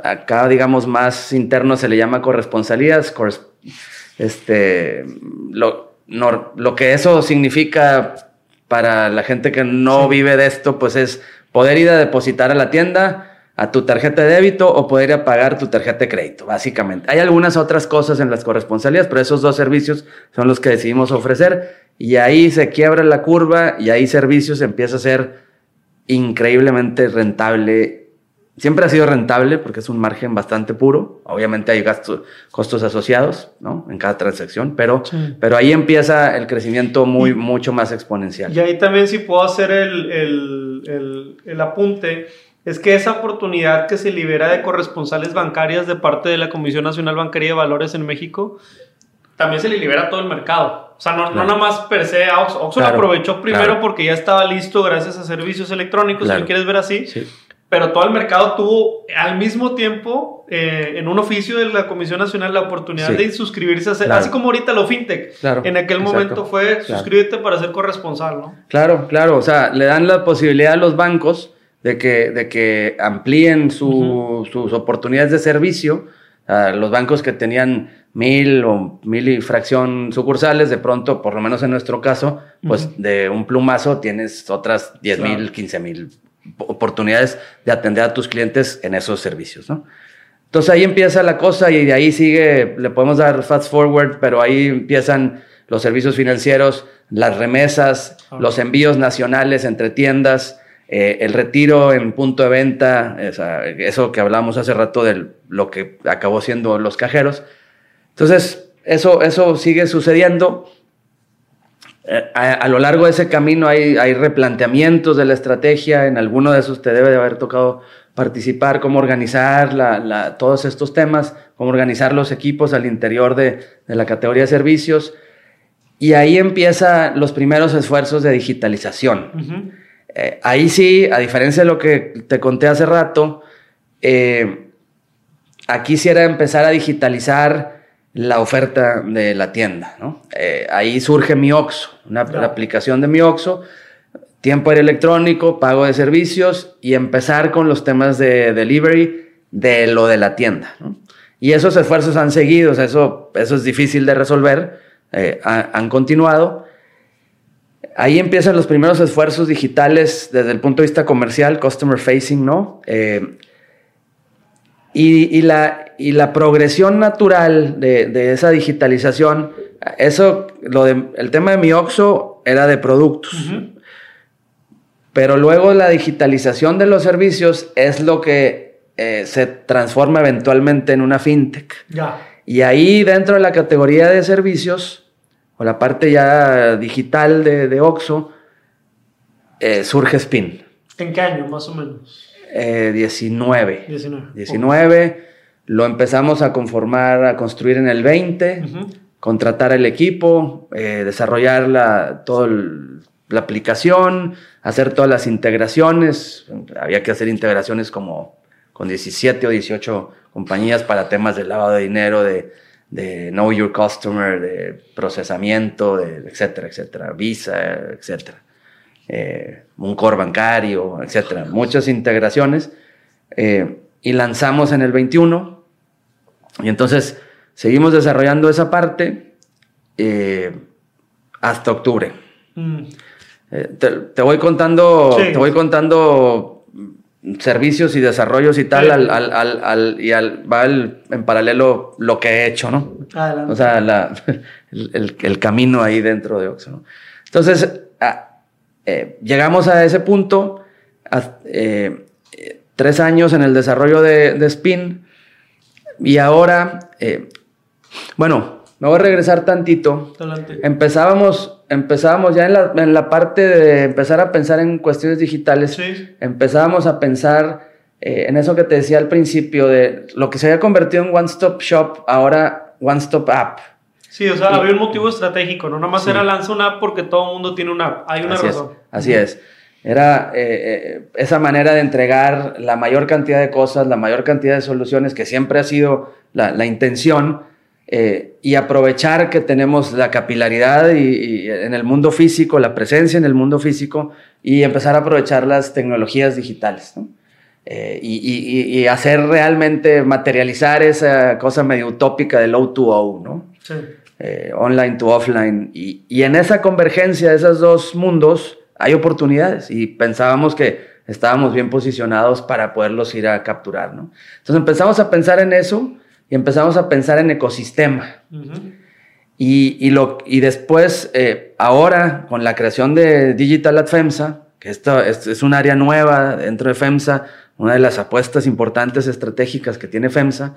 acá digamos más interno se le llama corresponsalías, este, lo, lo que eso significa para la gente que no vive de esto, pues es poder ir a depositar a la tienda, a tu tarjeta de débito o poder ir a pagar tu tarjeta de crédito, básicamente. Hay algunas otras cosas en las corresponsalías, pero esos dos servicios son los que decidimos ofrecer y ahí se quiebra la curva y ahí servicios empieza a ser increíblemente rentable. Siempre ha sido rentable porque es un margen bastante puro. Obviamente hay gastos, costos asociados ¿no? en cada transacción, pero, pero ahí empieza el crecimiento muy, mucho más exponencial. Y ahí también si puedo hacer el, el, el, el apunte es que esa oportunidad que se libera de corresponsales bancarias de parte de la Comisión Nacional Bancaria de Valores en México, también se le libera a todo el mercado. O sea, no, no nada más per se a aprovechó primero porque ya estaba listo gracias a servicios electrónicos, si lo quieres ver así. Pero todo el mercado tuvo al mismo tiempo, eh, en un oficio de la Comisión Nacional, la oportunidad de suscribirse a hacer, así como ahorita lo fintech. En aquel momento fue suscríbete para ser corresponsal, ¿no? Claro, claro. O sea, le dan la posibilidad a los bancos de que, de que amplíen sus oportunidades de servicio. los bancos que tenían mil o mil y fracción sucursales, de pronto, por lo menos en nuestro caso, pues de un plumazo tienes otras 10 mil, 15 mil oportunidades de atender a tus clientes en esos servicios, ¿no? Entonces ahí empieza la cosa y de ahí sigue, le podemos dar fast forward, pero ahí empiezan los servicios financieros, las remesas, los envíos nacionales entre tiendas, eh, el retiro en punto de venta, eso que hablamos hace rato de lo que acabó siendo los cajeros. Entonces, eso, eso sigue sucediendo. Eh, a, lo largo de ese camino hay, hay, replanteamientos de la estrategia, en alguno de esos te debe de haber tocado participar, cómo organizar la, todos estos temas, cómo organizar los equipos al interior de, de la categoría de servicios. Y ahí empiezan los primeros esfuerzos de digitalización. Eh, ahí sí, a diferencia de lo que te conté hace rato, eh, aquí sí era empezar a digitalizar la oferta de la tienda. Eh, ahí surge mi Oxo, una, la aplicación de mi Oxo, tiempo electrónico, pago de servicios y empezar con los temas de delivery de lo de la tienda. Y esos esfuerzos han seguido, eso, eso es difícil de resolver, han continuado ahí empiezan los primeros esfuerzos digitales desde el punto de vista comercial, customer facing, ¿no? Eh, y, la, y, la, progresión natural de, esa digitalización, eso, lo de, el tema de mi OXO era de productos. Pero luego la digitalización de los servicios es lo que eh, se transforma eventualmente en una fintech. Y ahí dentro de la categoría de servicios, o la parte ya digital de, de Oxxo, eh, surge Spin. ¿En qué año más o menos? 19. 19. 19. Lo empezamos a conformar, a construir en el 20, contratar el equipo, eh, desarrollar la, toda la aplicación, hacer todas las integraciones. Había que hacer integraciones como con 17 o 18 compañías para temas de lavado de dinero, de de Know Your Customer, de procesamiento, de etcétera, etcétera, Visa, etcétera. Eh, un core bancario, etcétera. Muchas integraciones. Eh, y lanzamos en el 21. Y entonces seguimos desarrollando esa parte eh, hasta octubre. Mm. Te, voy contando, te voy contando servicios y desarrollos y tal, al, al, al, y al, va en paralelo lo que he hecho, ¿no? Adelante. O sea, la, el, el, camino ahí dentro de Oxxo, ¿no? Entonces, eh, llegamos a ese punto, eh, tres años en el desarrollo de, de Spin, y ahora, eh, bueno, me voy a regresar tantito. Adelante. Empezábamos, empezábamos ya en la, en la, parte de empezar a pensar en cuestiones digitales. Sí. Empezábamos a pensar eh, en eso que te decía al principio, de lo que se había convertido en One Stop Shop, ahora One Stop App. Sí, o sea, había un motivo estratégico, no nada más era lanzar una app porque todo el mundo tiene una app. Hay una así razón. Es, así es. Era eh, eh, esa manera de entregar la mayor cantidad de cosas, la mayor cantidad de soluciones, que siempre ha sido la, la intención eh, y aprovechar que tenemos la capilaridad y, en el mundo físico, la presencia en el mundo físico y empezar a aprovechar las tecnologías digitales. Eh, y, hacer realmente materializar esa cosa medio utópica del O2O, ¿no? Sí. Eh, online to offline. Y, en esa convergencia de esos dos mundos, hay oportunidades y pensábamos que estábamos bien posicionados para poderlos ir a capturar, ¿no? Entonces empezamos a pensar en eso y empezamos a pensar en ecosistema. y, y, lo, y después, eh, ahora, con la creación de Digital at FEMSA, que esto es, es, un área nueva dentro de FEMSA, una de las apuestas importantes estratégicas que tiene FEMSA,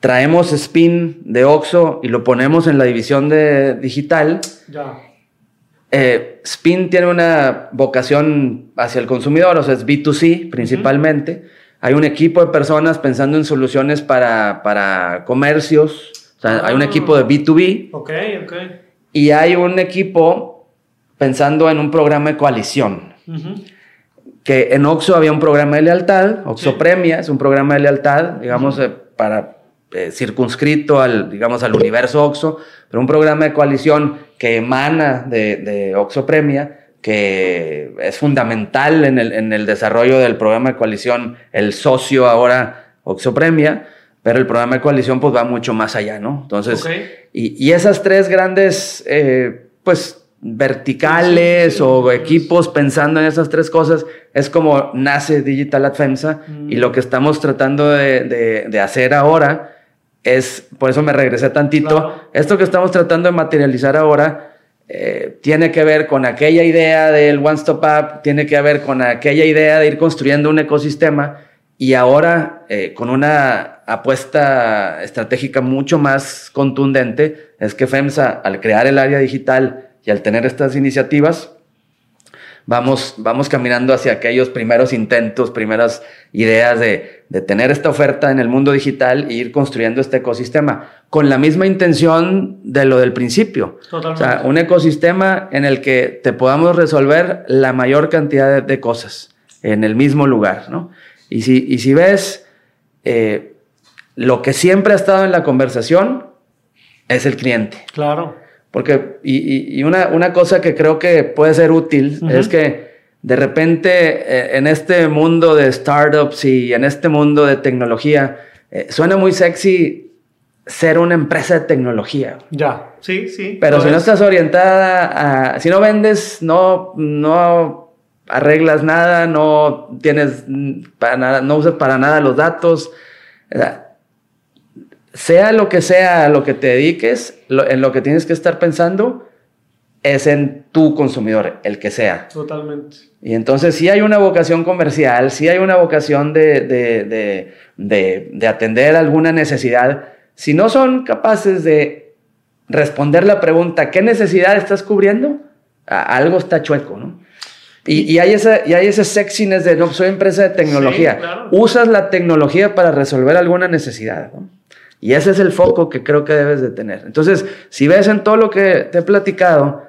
traemos Spin de Oxo y lo ponemos en la división de digital. Ya. Eh, Spin tiene una vocación hacia el consumidor, o sea, es B2C principalmente. Hay un equipo de personas pensando en soluciones para, para comercios, o sea, hay un equipo de B2B. Ok, ok. Y hay un equipo pensando en un programa de coalición. Que en Oxo había un programa de lealtad, Oxo Premia es un programa de lealtad, digamos, eh, para eh, circunscrito al, digamos, al universo Oxo, pero un programa de coalición que emana de, de Oxo Premia, que es fundamental en el, en el, desarrollo del programa de coalición, el socio ahora Oxo Premia, pero el programa de coalición pues va mucho más allá, ¿no? Entonces, y, y, esas tres grandes, eh, pues, verticales o equipos pensando en esas tres cosas, es como nace Digital Adfemsa y mm. lo que estamos tratando de, de, de hacer ahora es, por eso me regresé tantito, esto que estamos tratando de materializar ahora eh, tiene que ver con aquella idea del One Stop App, tiene que ver con aquella idea de ir construyendo un ecosistema y ahora eh, con una apuesta estratégica mucho más contundente es que FEMSA al crear el área digital y al tener estas iniciativas vamos, vamos caminando hacia aquellos primeros intentos, primeras ideas de, de tener esta oferta en el mundo digital e ir construyendo este ecosistema con la misma intención de lo del principio. Totalmente. O sea, un ecosistema en el que te podamos resolver la mayor cantidad de, cosas en el mismo lugar, ¿no? Y si, y si ves, eh, lo que siempre ha estado en la conversación es el cliente. Claro. Porque, y, y una, una, cosa que creo que puede ser útil es que de repente eh, en este mundo de startups y en este mundo de tecnología, eh, suena muy sexy ser una empresa de tecnología. Ya, sí, sí. Pero si no estás orientada a, si no vendes, no, no arreglas nada, no tienes para nada, no usas para nada los datos sea lo que sea a lo que te dediques, en lo que tienes que estar pensando es en tu consumidor, el que sea. Totalmente. Y entonces si hay una vocación comercial, si hay una vocación de, de, de, de, atender alguna necesidad. Si no son capaces de responder la pregunta, ¿qué necesidad estás cubriendo? algo está chueco, ¿no? Y, y, hay ese, y hay ese sexiness de, no, soy empresa de tecnología. Usas la tecnología para resolver alguna necesidad, ¿no? Y ese es el foco que creo que debes de tener. Entonces, si ves en todo lo que te he platicado,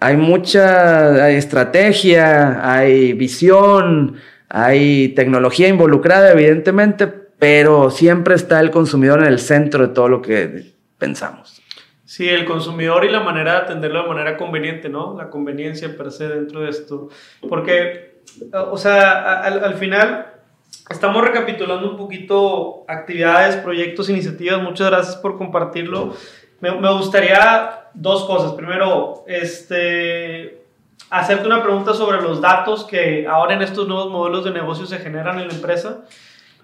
hay mucha estrategia, hay visión, hay tecnología involucrada, evidentemente, pero siempre está el consumidor en el centro de todo lo que pensamos. Sí, el consumidor y la manera de atenderlo de manera conveniente, ¿no? La conveniencia per se dentro de esto. Porque, o sea, al, al final Estamos recapitulando un poquito actividades, proyectos, iniciativas. Muchas gracias por compartirlo. Me, me gustaría dos cosas. Primero, este, hacerte una pregunta sobre los datos que ahora en estos nuevos modelos de negocio se generan en la empresa.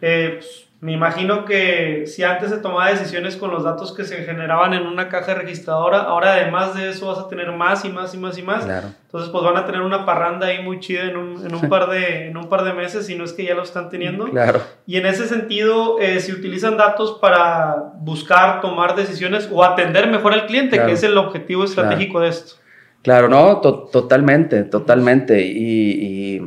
Eh, pues, me imagino que si antes se tomaba decisiones con los datos que se generaban en una caja registradora, ahora además de eso vas a tener más y más y más y más. Entonces pues van a tener una parranda ahí muy chida en un, en un, par, de, en un par de meses, si no es que ya lo están teniendo. Claro. Y en ese sentido, eh, si utilizan datos para buscar, tomar decisiones o atender mejor al cliente, que es el objetivo estratégico de esto. Claro, no, totalmente, totalmente. y, y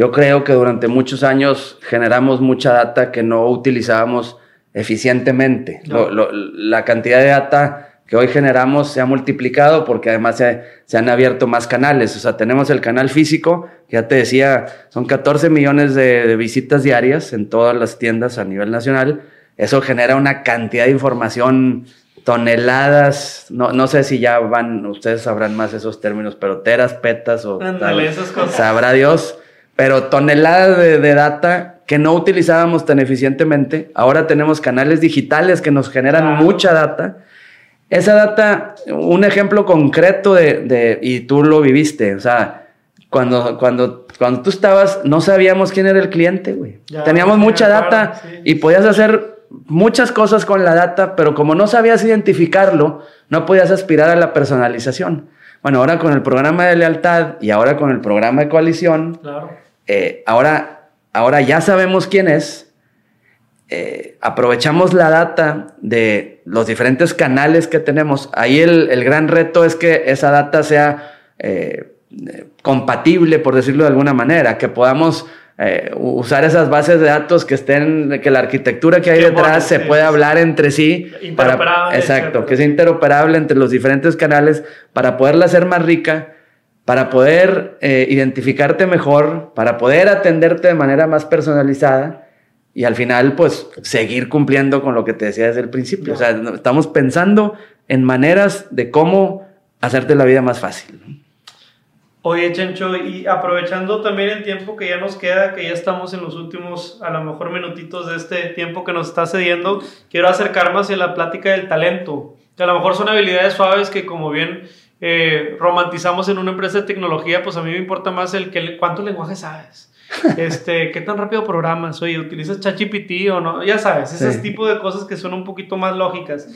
yo creo que durante muchos años generamos mucha data que no utilizábamos eficientemente. la cantidad de data que hoy generamos se ha multiplicado porque además se, han abierto más canales. O sea, tenemos el canal físico, que ya te decía, son 14 millones de, visitas diarias en todas las tiendas a nivel nacional. Eso genera una cantidad de información toneladas, no, no sé si ya van, ustedes sabrán más esos términos, pero teras, petas o esas cosas. sabrá Dios pero toneladas de, data que no utilizábamos tan eficientemente. Ahora tenemos canales digitales que nos generan mucha data esa data, un ejemplo concreto de, de, y tú lo viviste, o sea, cuando, cuando, cuando tú estabas, no sabíamos quién era el cliente, güey. Teníamos mucha data y podías hacer muchas cosas con la data, pero como no sabías identificarlo, no podías aspirar a la personalización. Bueno, ahora con el programa de lealtad y ahora con el programa de coalición, eh, ahora, ahora ya sabemos quién es, eh, aprovechamos la data de los diferentes canales que tenemos. Ahí el, gran reto es que esa data sea eh, compatible, por decirlo de alguna manera, que podamos eh, usar esas bases de datos que estén, que la arquitectura que hay detrás se pueda hablar entre sí. Interoperable. exacto, que sea interoperable entre los diferentes canales para poderla hacer más rica, para poder eh, identificarte mejor, para poder atenderte de manera más personalizada y al final, pues, seguir cumpliendo con lo que te decía desde el principio. O sea, estamos pensando en maneras de cómo hacerte la vida más fácil. Oye, Chencho, y aprovechando también el tiempo que ya nos queda, que ya estamos en los últimos, a lo mejor, minutitos de este tiempo que nos está cediendo, quiero acercarme hacia la plática del talento, que a lo mejor son habilidades suaves que, como bien eh, romantizamos en una empresa de tecnología, pues a mí me importa más el que, cuánto lenguaje sabes. Este, qué tan rápido programas, oye, utilizas ChatGPT o no, ya sabes, ese tipo de cosas que son un poquito más lógicas.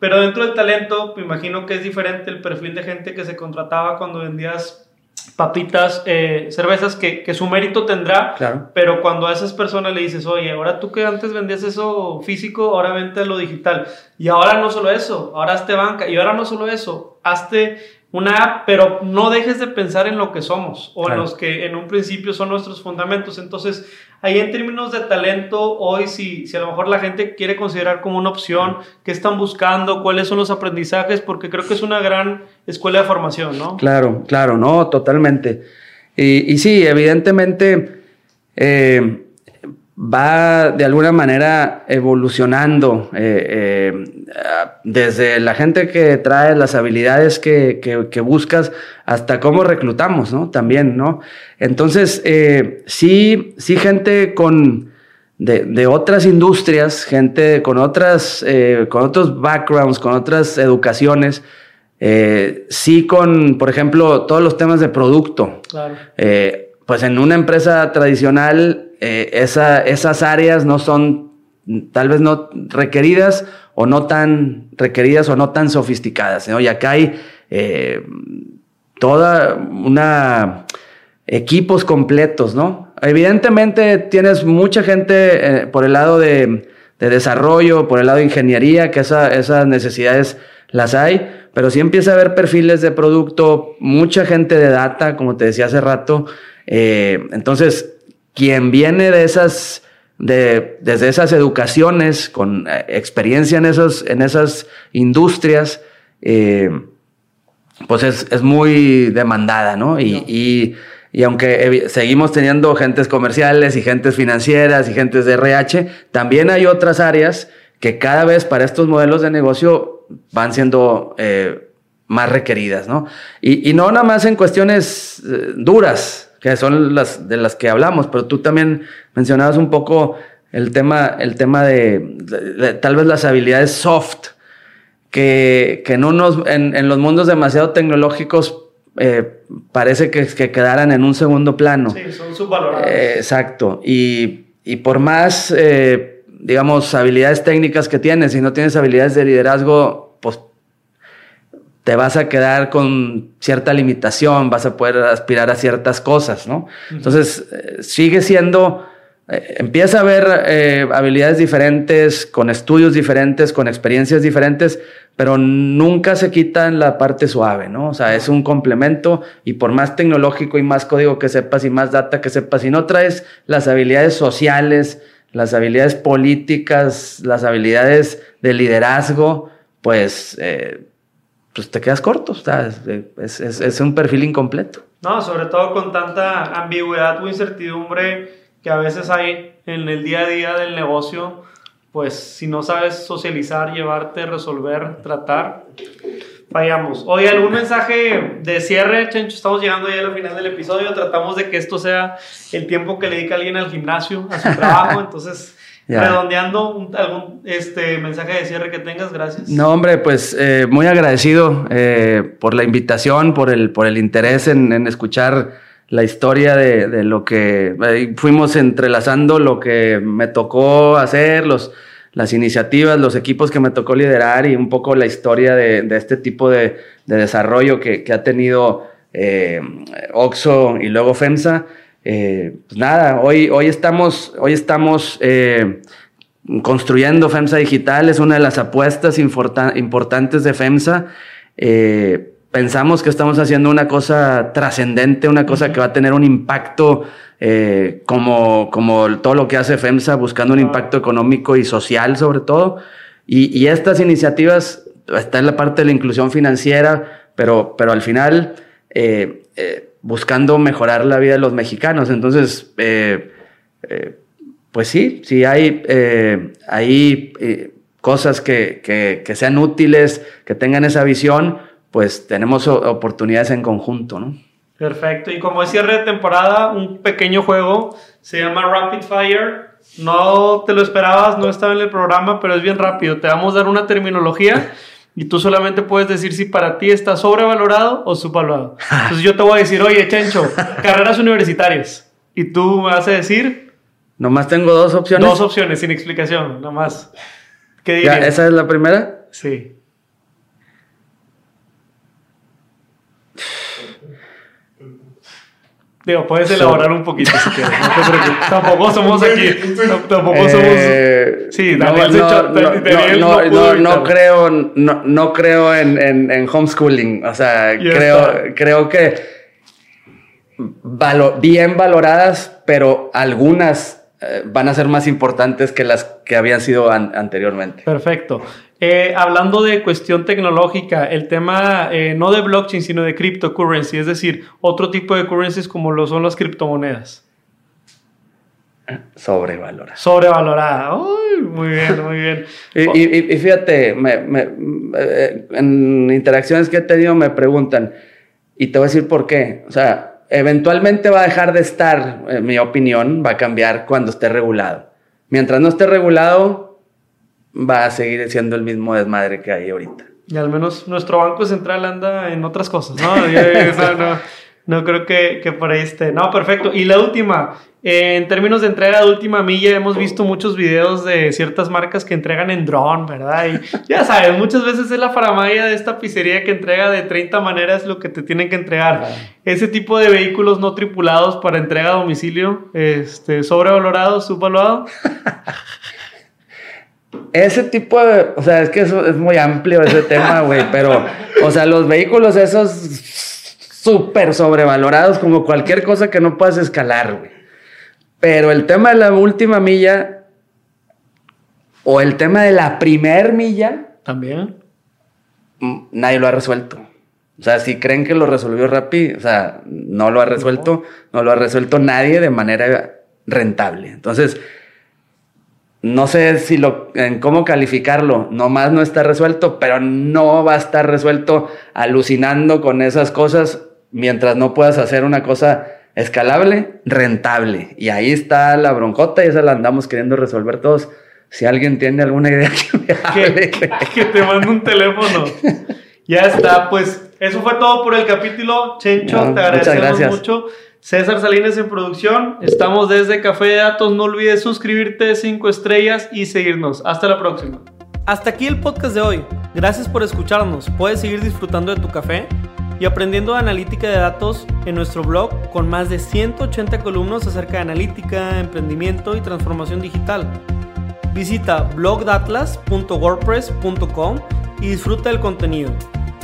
Pero dentro del talento, me imagino que es diferente el perfil de gente que se contrataba cuando vendías papitas, eh, cervezas que, que, su mérito tendrá, claro. pero cuando a esas personas le dices, oye, ahora tú que antes vendías eso físico, ahora vente lo digital, y ahora no solo eso, ahora hazte banca, y ahora no solo eso, hazte una app, pero no dejes de pensar en lo que somos o en los que en un principio son nuestros fundamentos. Entonces, ahí en términos de talento, hoy si, si a lo mejor la gente quiere considerar como una opción, qué están buscando, cuáles son los aprendizajes, porque creo que es una gran escuela de formación, ¿no? Claro, claro, no, totalmente. Y, y sí, evidentemente, eh, va de alguna manera evolucionando eh, eh, desde la gente que trae las habilidades que, que, buscas hasta cómo reclutamos, ¿no? También, ¿no? Entonces, eh, sí, sí gente con... De, de, otras industrias, gente con otras, con otros backgrounds, con otras educaciones, sí con, por ejemplo, todos los temas de producto. Claro. pues en una empresa tradicional eh, esas áreas no son tal vez no requeridas o no tan requeridas o no tan sofisticadas. Y acá hay eh, toda una equipos completos, ¿no? Evidentemente tienes mucha gente eh, por el lado de, desarrollo, por el lado de ingeniería, que esas necesidades las hay, pero sí empieza a haber perfiles de producto, mucha gente de data, como te decía hace rato. entonces, quien viene de esas, de, desde esas educaciones, con eh, experiencia en, esos, en esas industrias, eh, pues es, muy demandada, ¿no? Y, aunque seguimos teniendo gentes comerciales y gentes financieras y gentes de RH, también hay otras áreas que cada vez para estos modelos de negocio van siendo eh, más requeridas, ¿no? Y, y, no nada más en cuestiones duras, que son las de las que hablamos, pero tú también mencionabas un poco el tema, el tema de, tal vez las habilidades soft, que, que no nos, en, los mundos demasiado tecnológicos eh, parece que, que, quedaran en un segundo plano. Sí, son subvalorados. Eh, exacto. Y, y, por más, eh, digamos, habilidades técnicas que tienes, si no tienes habilidades de liderazgo, te vas a quedar con cierta limitación, vas a poder aspirar a ciertas cosas, ¿no? Entonces, eh, sigue siendo, eh, empieza a haber eh, habilidades diferentes, con estudios diferentes, con experiencias diferentes, pero nunca se quita en la parte suave, ¿no? O sea, es un complemento y por más tecnológico y más código que sepas y más data que sepas, si no traes las habilidades sociales, las habilidades políticas, las habilidades de liderazgo, pues pues te quedas corto, es, es, un perfil incompleto. No, sobre todo con tanta ambigüedad o incertidumbre que a veces hay en el día a día del negocio, pues si no sabes socializar, llevarte, resolver, tratar, fallamos. Oye, ¿algún mensaje de cierre, Chencho? Estamos llegando ya al final del episodio, tratamos de que esto sea el tiempo que le dedica alguien al gimnasio, a su trabajo, entonces Redondeando, algún este, mensaje de cierre que tengas, gracias. No, hombre, pues eh, muy agradecido eh, por la invitación, por el, por el interés en, escuchar la historia de, lo que fuimos entrelazando, lo que me tocó hacer, los, las iniciativas, los equipos que me tocó liderar y un poco la historia de, este tipo de, desarrollo que, que, ha tenido eh, Oxo y luego FEMSA. Eh, pues nada, hoy, hoy estamos, hoy estamos eh, construyendo FEMSA Digital, es una de las apuestas importantes de FEMSA. Eh, pensamos que estamos haciendo una cosa trascendente, una cosa que va a tener un impacto como, como todo lo que hace FEMSA, buscando un impacto económico y social sobre todo. Y, estas iniciativas, está en la parte de la inclusión financiera, pero, pero al final buscando mejorar la vida de los mexicanos. Entonces, eh, eh, pues sí, sí hay, eh, hay cosas que, que, sean útiles, que tengan esa visión, pues tenemos oportunidades en conjunto, ¿no? Perfecto. Y como es cierre de temporada, un pequeño juego se llama Rapid Fire. No te lo esperabas, no estaba en el programa, pero es bien rápido. Te vamos a dar una terminología y tú solamente puedes decir si para ti está sobrevalorado o subvalorado. Entonces yo te voy a decir, oye, Chencho, carreras universitarias. Y tú me vas a decir... Nomás tengo dos opciones. Dos opciones, sin explicación, nomás. ¿Qué dirías? ¿Esa es la primera? Sí. Digo, puedes elaborar un poquito si quieres. tampoco somos aquí. tampoco somos. Eh, sí, no, no, no, creo, no, no creo en, en, en homeschooling. O sea, creo, creo que bien valoradas, pero algunas eh, van a ser más importantes que las que habían sido anteriormente. Perfecto. Eh, hablando de cuestión tecnológica, el tema eh, no de blockchain, sino de cryptocurrency, es decir, otro tipo de currencies como lo son las criptomonedas. Sobrevalorada. Sobrevalorada. Uy, muy bien, muy bien. y, fíjate, eh, en interacciones que he tenido me preguntan, y te voy a decir por qué. O sea, eventualmente va a dejar de estar, en mi opinión, va a cambiar cuando esté regulado. Mientras no esté regulado, va a seguir siendo el mismo desmadre que hay ahorita. Y al menos nuestro Banco Central anda en otras cosas, ¿no? no, no, creo que, que, por ahí esté. No, perfecto. Y la última, en términos de entrega de última milla, hemos visto muchos videos de ciertas marcas que entregan en drone, ¿verdad? Y ya sabes, muchas veces es la faramaya de esta pizzería que entrega de 30 maneras lo que te tienen que entregar. Ese tipo de vehículos no tripulados para entrega a domicilio, este, sobrevalorado, subvaluado. Ese tipo de, o sea, es que eso es muy amplio ese tema, güey, pero, o sea, los vehículos esos súper sobrevalorados como cualquier cosa que no puedas escalar, güey. Pero el tema de la última milla o el tema de la primer milla. También. Mm, nadie lo ha resuelto. O sea, si creen que lo resolvió Rappi, o sea, no lo ha resuelto, no lo ha resuelto nadie de manera rentable. Entonces, no sé si lo, en cómo calificarlo, nomás no está resuelto, pero no va a estar resuelto alucinando con esas cosas mientras no puedas hacer una cosa escalable, rentable. Y ahí está la broncota y esa la andamos queriendo resolver todos. Si alguien tiene alguna idea que que, te mande un teléfono. ya está, pues eso fue todo por el capítulo. Chencho, te agradecemos mucho. César Salinas en producción. Estamos desde Café de Datos. No olvides suscribirte, 5 estrellas y seguirnos. Hasta la próxima. Hasta aquí el podcast de hoy. Gracias por escucharnos. Puedes seguir disfrutando de tu café y aprendiendo de analítica de datos en nuestro blog con más de 180 columnas acerca de analítica, emprendimiento y transformación digital. Visita blogdatlas.wordpress.com y disfruta del contenido.